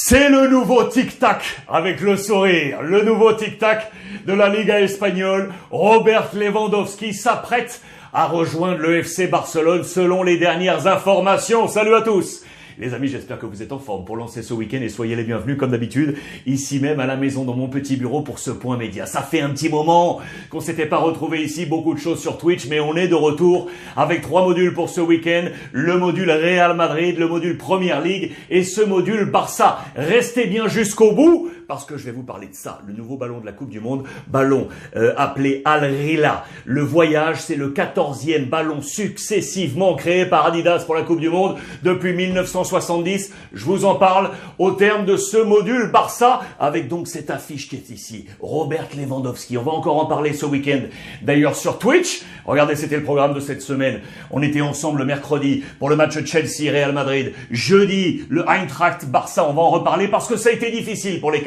C'est le nouveau tic-tac avec le sourire, le nouveau tic-tac de la Liga espagnole. Robert Lewandowski s'apprête à rejoindre le FC Barcelone selon les dernières informations. Salut à tous les amis, j'espère que vous êtes en forme pour lancer ce week-end et soyez les bienvenus comme d'habitude ici même à la maison dans mon petit bureau pour ce point média. Ça fait un petit moment qu'on s'était pas retrouvé ici, beaucoup de choses sur Twitch, mais on est de retour avec trois modules pour ce week-end. Le module Real Madrid, le module Première League et ce module Barça. Restez bien jusqu'au bout parce que je vais vous parler de ça, le nouveau ballon de la Coupe du Monde, ballon euh, appelé Al Rila. Le voyage, c'est le quatorzième ballon successivement créé par Adidas pour la Coupe du Monde depuis 1970. Je vous en parle au terme de ce module Barça avec donc cette affiche qui est ici. Robert Lewandowski. On va encore en parler ce week-end. D'ailleurs sur Twitch, regardez, c'était le programme de cette semaine. On était ensemble le mercredi pour le match Chelsea-Real Madrid. Jeudi, le Eintracht Barça. On va en reparler parce que ça a été difficile pour les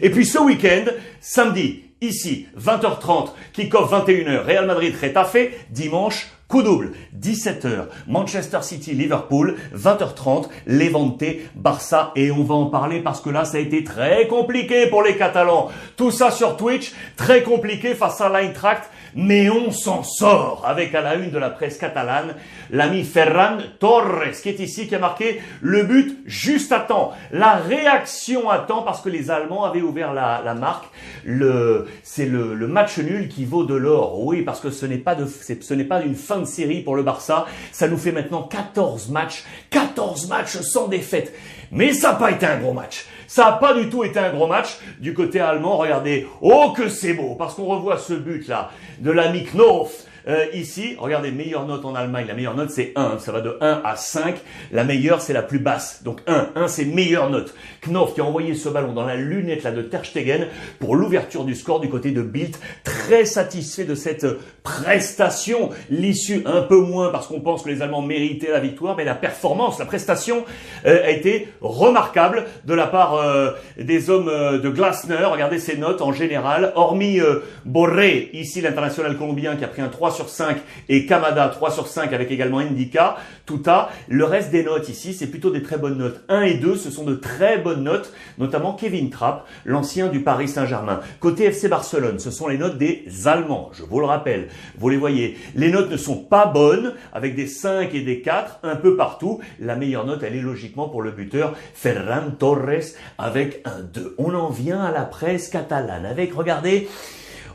et puis ce week-end, samedi, ici, 20h30, kick-off 21h, Real Madrid fait dimanche, coup double, 17h, Manchester City, Liverpool, 20h30, Levante, Barça, et on va en parler parce que là, ça a été très compliqué pour les Catalans. Tout ça sur Twitch, très compliqué face à l'Eintracht mais on s'en sort avec à la une de la presse catalane l'ami Ferran Torres qui est ici, qui a marqué le but juste à temps. La réaction à temps parce que les Allemands avaient ouvert la, marque. Le, c'est le, match nul qui vaut de l'or. Oui, parce que ce n'est pas de, ce n'est pas une fin de série pour le Barça. Ça nous fait maintenant 14 matchs, 14 matchs sans défaite. Mais ça n'a pas été un gros match. Ça n'a pas du tout été un gros match. Du côté allemand. Regardez, oh que c'est beau, parce qu'on revoit ce but-là de l'ami Knof euh, ici, regardez, meilleure note en Allemagne, la meilleure note c'est 1, ça va de 1 à 5, la meilleure c'est la plus basse, donc 1, 1 c'est meilleure note. Knopf qui a envoyé ce ballon dans la lunette là de Ter Stegen pour l'ouverture du score du côté de Bilt, très satisfait de cette prestation, l'issue un peu moins parce qu'on pense que les Allemands méritaient la victoire, mais la performance, la prestation euh, a été remarquable de la part euh, des hommes de Glasner, regardez ses notes en général, hormis Borré, ici l'international colombien qui a pris un 3 sur 5 et Kamada 3 sur 5 avec également Indica, Tuta. Le reste des notes ici, c'est plutôt des très bonnes notes. 1 et 2, ce sont de très bonnes notes, notamment Kevin Trapp, l'ancien du Paris Saint-Germain. Côté FC Barcelone, ce sont les notes des Allemands, je vous le rappelle. Vous les voyez. Les notes ne sont pas bonnes, avec des 5 et des 4 un peu partout. La meilleure note, elle est logiquement pour le buteur Ferran Torres avec un 2. On en vient à la presse catalane avec, regardez,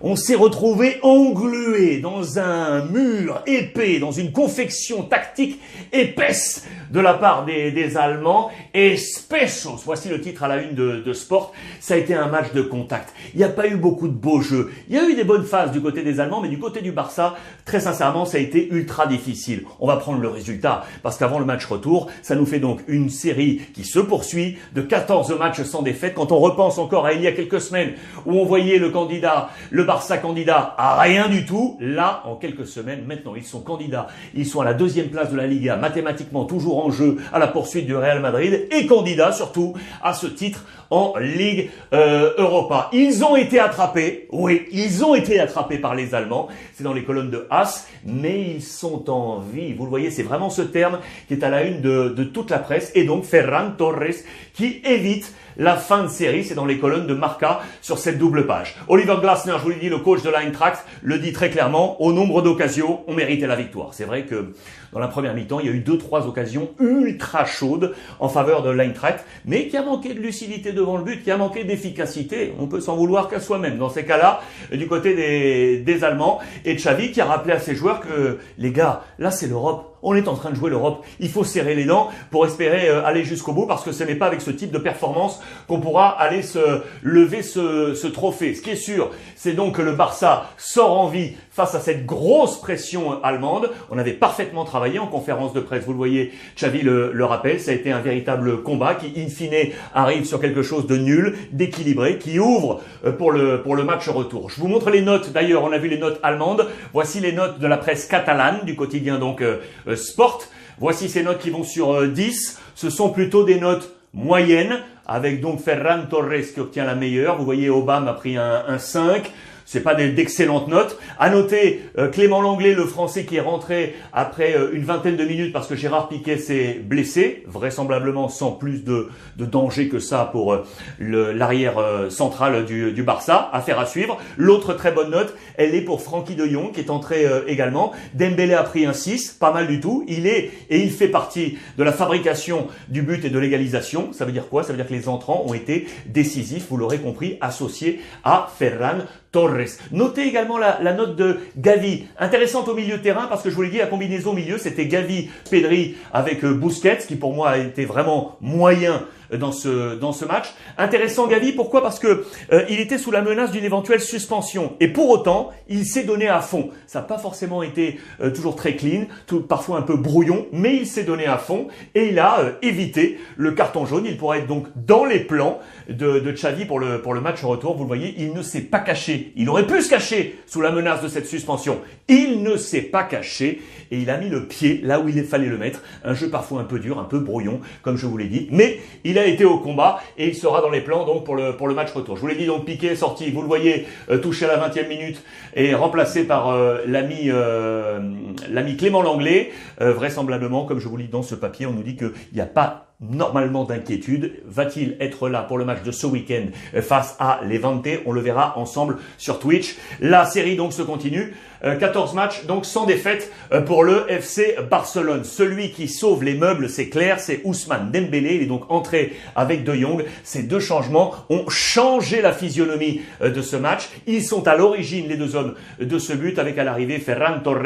on s'est retrouvé englué dans un mur épais, dans une confection tactique épaisse de la part des, Allemands. Espesos, voici le titre à la une de, de, Sport, ça a été un match de contact. Il n'y a pas eu beaucoup de beaux jeux. Il y a eu des bonnes phases du côté des Allemands, mais du côté du Barça, très sincèrement, ça a été ultra difficile. On va prendre le résultat, parce qu'avant le match retour, ça nous fait donc une série qui se poursuit de 14 matchs sans défaite. Quand on repense encore à il y a quelques semaines où on voyait le candidat, le Barça candidat à rien du tout, là, en quelques semaines, maintenant, ils sont candidats. Ils sont à la deuxième place de la Liga, mathématiquement toujours en jeu à la poursuite du Real Madrid et candidat surtout à ce titre en Ligue euh, Europa. Ils ont été attrapés, oui, ils ont été attrapés par les Allemands, c'est dans les colonnes de Haas, mais ils sont en vie. Vous le voyez, c'est vraiment ce terme qui est à la une de, de toute la presse et donc Ferran Torres qui évite la fin de série, c'est dans les colonnes de Marca sur cette double page. Oliver Glasner, je vous l'ai dit, le coach de l'Eintracht, le dit très clairement, au nombre d'occasions, on méritait la victoire. C'est vrai que dans la première mi-temps, il y a eu deux, trois occasions ultra chaudes en faveur de l'Eintracht, mais qui a manqué de lucidité devant le but, qui a manqué d'efficacité. On peut s'en vouloir qu'à soi-même. Dans ces cas-là, du côté des, des Allemands, et Xavi qui a rappelé à ses joueurs que, les gars, là c'est l'Europe on est en train de jouer l'Europe. Il faut serrer les dents pour espérer euh, aller jusqu'au bout parce que ce n'est pas avec ce type de performance qu'on pourra aller se lever ce, ce trophée. Ce qui est sûr, c'est donc que le Barça sort en vie face à cette grosse pression allemande. On avait parfaitement travaillé en conférence de presse. Vous le voyez, Xavi le, le rappelle, ça a été un véritable combat qui, in fine, arrive sur quelque chose de nul, d'équilibré, qui ouvre euh, pour le, pour le match retour. Je vous montre les notes. D'ailleurs, on a vu les notes allemandes. Voici les notes de la presse catalane, du quotidien donc euh, euh, Sport. Voici ces notes qui vont sur 10. Ce sont plutôt des notes moyennes, avec donc Ferran Torres qui obtient la meilleure. Vous voyez, Obama a pris un, un 5. c'est pas d'excellentes notes. À noter euh, Clément Langlais, le Français qui est rentré après euh, une vingtaine de minutes parce que Gérard Piquet s'est blessé, vraisemblablement sans plus de, danger que ça pour euh, l'arrière central du, Barça. Affaire à suivre. L'autre très bonne note, elle est pour Francky de Jong qui est entré également. Dembélé a pris un 6, pas mal du tout. Il est et il fait partie de la fabrication du but et de l'égalisation. Ça veut dire quoi? Ça veut dire que entrants ont été décisifs, vous l'aurez compris, associés à Ferran Torres. Notez également la, note de Gavi, intéressante au milieu de terrain parce que je vous l'ai dit, la combinaison milieu, c'était Gavi, Pedri avec euh, Busquets, qui pour moi a été vraiment moyen dans ce dans ce match. Intéressant Gavi, pourquoi? Parce que euh, il était sous la menace d'une éventuelle suspension et pour autant, il s'est donné à fond. Ça n'a pas forcément été euh, toujours très clean, parfois un peu brouillon, mais il s'est donné à fond et il a évité le carton jaune. Il pourra être donc dans les plans de, de Xavi pour le pour le match retour. Vous le voyez, il ne s'est pas caché il aurait pu se cacher sous la menace de cette suspension. Il ne s'est pas caché et il a mis le pied là où il fallait le mettre. Un jeu parfois un peu dur, un peu brouillon, comme je vous l'ai dit. Mais il a été au combat et il sera dans les plans donc pour le, pour le match retour. Je vous l'ai dit donc Piqué sorti, vous le voyez, euh, touché à la 20e minute et remplacé par euh, l'ami euh, l'ami Clément Langlais. vraisemblablement, comme je vous dit dans ce papier, on nous dit qu'il n'y a pas normalement d'inquiétude. Va-t-il être là pour le match de ce week-end face à Levante? On le verra ensemble sur Twitch. La série donc se continue. 14 euh, matchs, donc sans défaite euh, pour le FC Barcelone. Celui qui sauve les meubles, c'est clair, c'est Ousmane Dembélé. Il est donc entré avec De Jong. Ces deux changements ont changé la physionomie euh, de ce match. Ils sont à l'origine, les deux hommes, de ce but avec à l'arrivée Ferran Torres.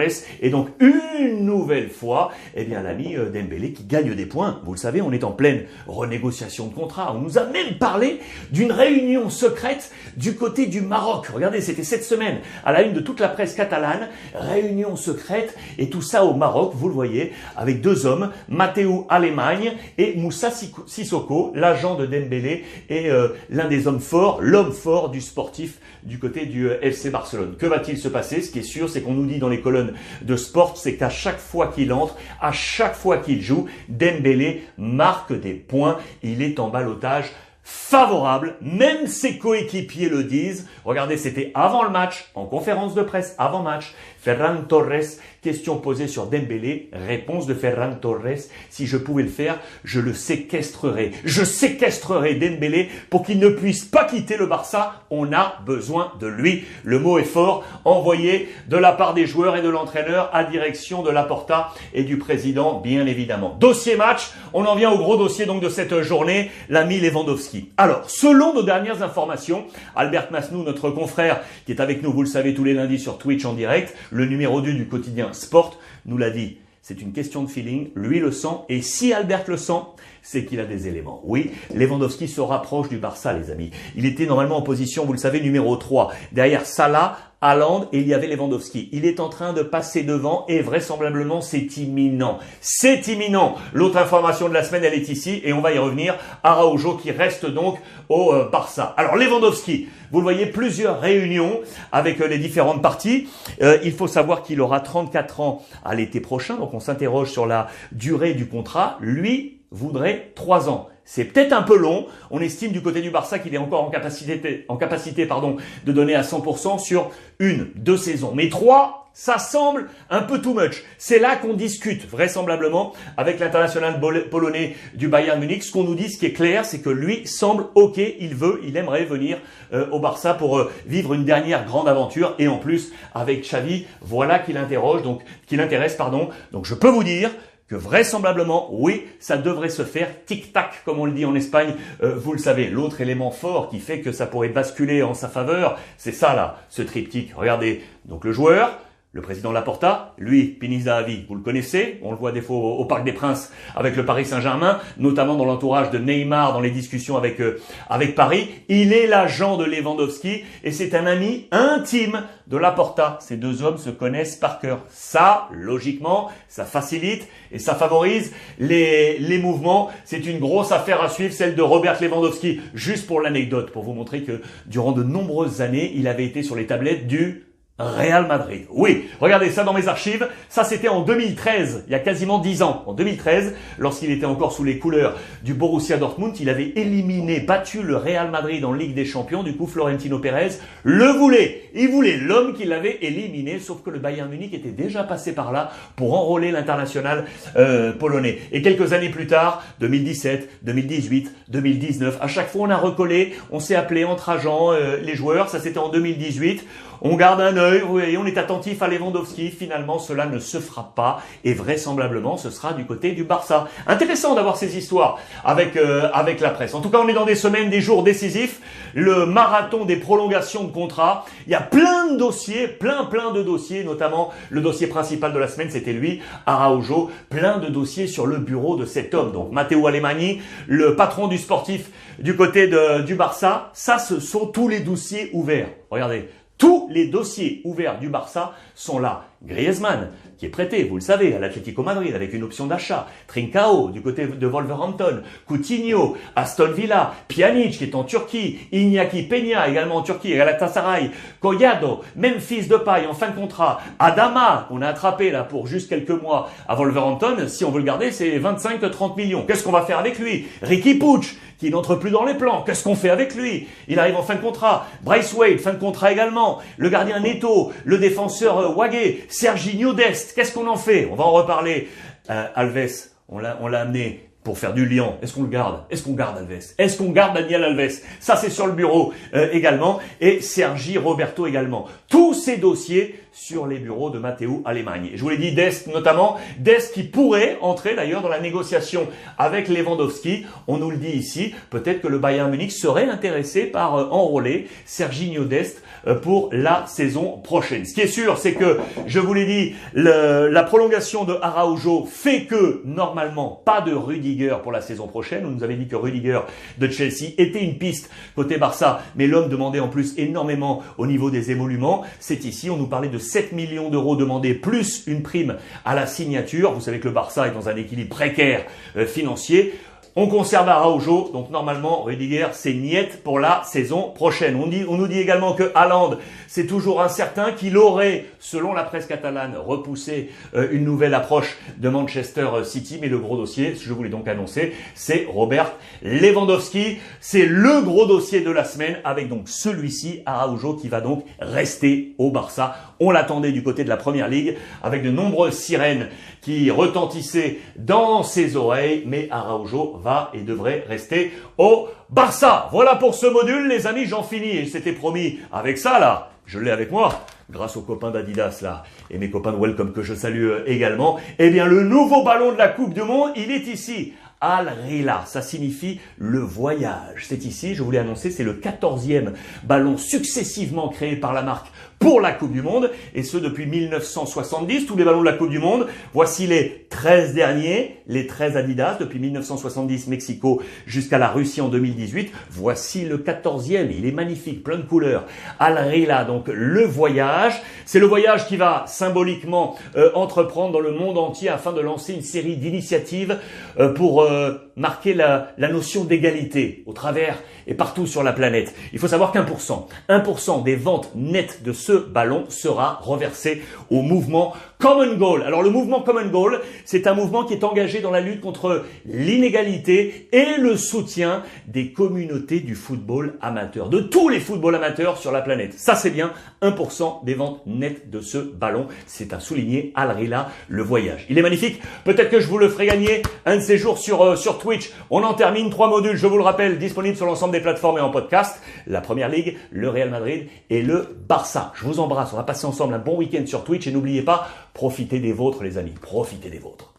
Et donc, une nouvelle fois, eh bien, l'ami Dembélé qui gagne des points. Vous le savez, on est en pleine renégociation de contrat. On nous a même parlé d'une réunion secrète du côté du Maroc. Regardez, c'était cette semaine à la une de toute la presse catalane réunion secrète, et tout ça au Maroc, vous le voyez, avec deux hommes, Matteo Allemagne et Moussa Sissoko, l'agent de Dembélé et euh, l'un des hommes forts, l'homme fort du sportif du côté du euh, FC Barcelone. Que va-t-il se passer? Ce qui est sûr, c'est qu'on nous dit dans les colonnes de sport, c'est qu'à chaque fois qu'il entre, à chaque fois qu'il joue, Dembélé marque des points. Il est en balotage favorable, même ses coéquipiers le disent. Regardez, c'était avant le match, en conférence de presse, avant match. Ferran Torres, question posée sur Dembélé, réponse de Ferran Torres, si je pouvais le faire, je le séquestrerais. Je séquestrerais Dembélé pour qu'il ne puisse pas quitter le Barça, on a besoin de lui. Le mot est fort, envoyé de la part des joueurs et de l'entraîneur à direction de Laporta et du président, bien évidemment. Dossier match, on en vient au gros dossier donc de cette journée, l'ami Lewandowski. Alors, selon nos dernières informations, Albert Masnou, notre confrère, qui est avec nous, vous le savez, tous les lundis sur Twitch en direct, le numéro 2 du quotidien Sport, nous l'a dit. C'est une question de feeling, lui le sent, et si Albert le sent, c'est qu'il a des éléments. Oui, Lewandowski se rapproche du Barça, les amis. Il était normalement en position, vous le savez, numéro 3. Derrière Salah, Haaland et il y avait Lewandowski. Il est en train de passer devant et vraisemblablement c'est imminent. C'est imminent. L'autre information de la semaine, elle est ici et on va y revenir. Araujo qui reste donc au euh, Barça. Alors Lewandowski, vous le voyez, plusieurs réunions avec euh, les différentes parties. Euh, il faut savoir qu'il aura 34 ans à l'été prochain, donc on s'interroge sur la durée du contrat. Lui voudrait 3 ans. C'est peut-être un peu long. On estime du côté du Barça qu'il est encore en capacité, en capacité pardon, de donner à 100% sur une, deux saisons. Mais trois, ça semble un peu too much. C'est là qu'on discute vraisemblablement avec l'international polonais du Bayern Munich. Ce qu'on nous dit, ce qui est clair, c'est que lui semble OK, il veut, il aimerait venir euh, au Barça pour euh, vivre une dernière grande aventure. Et en plus, avec Xavi, voilà qu'il interroge, donc qu'il intéresse, pardon. Donc je peux vous dire vraisemblablement, oui, ça devrait se faire tic-tac, comme on le dit en Espagne. Euh, vous le savez, l'autre élément fort qui fait que ça pourrait basculer en sa faveur, c'est ça là, ce triptyque. Regardez, donc le joueur, le président Laporta, lui, Piniza Avi, vous le connaissez, on le voit des fois au, Parc des Princes avec le Paris Saint-Germain, notamment dans l'entourage de Neymar, dans les discussions avec, euh, avec Paris. Il est l'agent de Lewandowski et c'est un ami intime de Laporta. Ces deux hommes se connaissent par cœur. Ça, logiquement, ça facilite et ça favorise les, les mouvements. C'est une grosse affaire à suivre, celle de Robert Lewandowski. Juste pour l'anecdote, pour vous montrer que durant de nombreuses années, il avait été sur les tablettes du Real Madrid. Oui, regardez ça dans mes archives. Ça, c'était en 2013, il y a quasiment 10 ans. En 2013, lorsqu'il était encore sous les couleurs du Borussia Dortmund, il avait éliminé, battu le Real Madrid en Ligue des Champions. Du coup, Florentino Pérez le voulait. Il voulait l'homme qui l'avait éliminé, sauf que le Bayern Munich était déjà passé par là pour enrôler l'international euh, polonais. Et quelques années plus tard, 2017, 2018, 2019, à chaque fois on a recollé, on s'est appelé entre agents, euh, les joueurs. Ça, c'était en 2018. On garde un œil, voyez, on est attentif à Lewandowski. Finalement, cela ne se fera pas et vraisemblablement, ce sera du côté du Barça. Intéressant d'avoir ces histoires avec euh, avec la presse. En tout cas, on est dans des semaines, des jours décisifs. Le marathon des prolongations de contrats. Il y a plein de dossiers, plein plein de dossiers, notamment le dossier principal de la semaine, c'était lui, Araujo. Plein de dossiers sur le bureau de cet homme. Donc Matteo Alemani, le patron du sportif du côté de, du Barça. Ça, ce sont tous les dossiers ouverts. Regardez. Tous les dossiers ouverts du Barça sont là. Griezmann, qui est prêté, vous le savez, à l'Atlético Madrid avec une option d'achat. Trincao, du côté de Wolverhampton. Coutinho, Aston Villa. Pjanic, qui est en Turquie. Iñaki Peña, également en Turquie. Galatasaray. Collado. Memphis Depay, en fin de contrat. Adama, qu'on a attrapé là pour juste quelques mois à Wolverhampton. Si on veut le garder, c'est 25-30 millions. Qu'est-ce qu'on va faire avec lui? Ricky Pucci, qui n'entre plus dans les plans. Qu'est-ce qu'on fait avec lui? Il arrive en fin de contrat. Bryce Wade, fin de contrat également. Le gardien Neto, le défenseur euh, Wagé, Serginho Dest. Qu'est-ce qu'on en fait? On va en reparler. Euh, Alves, on l'a, amené pour faire du lion. Est-ce qu'on le garde? Est-ce qu'on garde Alves? Est-ce qu'on garde Daniel Alves? Ça, c'est sur le bureau euh, également. Et Sergi Roberto également. Tous ces dossiers sur les bureaux de Matteo Allemagne. je vous l'ai dit, Dest notamment, Dest qui pourrait entrer d'ailleurs dans la négociation avec Lewandowski. On nous le dit ici, peut-être que le Bayern Munich serait intéressé par euh, enrôler Serginho Dest pour la saison prochaine. Ce qui est sûr, c'est que, je vous l'ai dit, la prolongation de Araujo fait que, normalement, pas de Rudiger pour la saison prochaine. On nous avait dit que Rudiger de Chelsea était une piste côté Barça, mais l'homme demandait en plus énormément au niveau des émoluments. C'est ici, on nous parlait de 7 millions d'euros demandés plus une prime à la signature. Vous savez que le Barça est dans un équilibre précaire euh, financier. On conserve Araujo, donc normalement Rudiger c'est niette pour la saison prochaine. On, nous dit également que Haaland c'est toujours incertain, qu'il aurait, selon la presse catalane, repoussé euh, une nouvelle approche de Manchester City, mais le gros dossier, je vous l'ai donc annoncé, c'est Robert Lewandowski. C'est le gros dossier de la semaine avec donc celui-ci, Araujo, qui va donc rester au Barça. On l'attendait du côté de la Première Ligue avec de nombreuses sirènes qui retentissaient dans ses oreilles, mais Araujo va et devrait rester au Barça. Voilà pour ce module, les amis, j'en finis. Et c'était promis avec ça, là, je l'ai avec moi, grâce aux copains d'Adidas, là, et mes copains de Welcome que je salue euh, également. Eh bien, le nouveau ballon de la Coupe du Monde, il est ici. Al-Rila, ça signifie le voyage. C'est ici, je vous l'ai annoncé, c'est le quatorzième ballon successivement créé par la marque pour la Coupe du Monde, et ce depuis 1970, tous les ballons de la Coupe du Monde. Voici les 13 derniers, les 13 Adidas, depuis 1970 Mexico jusqu'à la Russie en 2018. Voici le 14e, il est magnifique, plein de couleurs. Al-Rila, donc le voyage. C'est le voyage qui va symboliquement euh, entreprendre dans le monde entier afin de lancer une série d'initiatives euh, pour euh, marquer la, la notion d'égalité au travers et partout sur la planète. Il faut savoir qu'un pour cent, 1% des ventes nettes de ce ballon sera reversé au mouvement Common Goal. Alors le mouvement Common Goal, c'est un mouvement qui est engagé dans la lutte contre l'inégalité et le soutien des communautés du football amateur, de tous les footballs amateurs sur la planète. Ça c'est bien, 1% des ventes nettes de ce ballon. C'est à souligner Al Rila, le voyage. Il est magnifique. Peut-être que je vous le ferai gagner un de ces jours euh, sur Twitch. On en termine. Trois modules, je vous le rappelle, disponibles sur l'ensemble des plateformes et en podcast. La Première Ligue, le Real Madrid et le Barça. Je vous embrasse. On va passer ensemble un bon week-end sur Twitch et n'oubliez pas, profitez des vôtres les amis. Profitez des vôtres.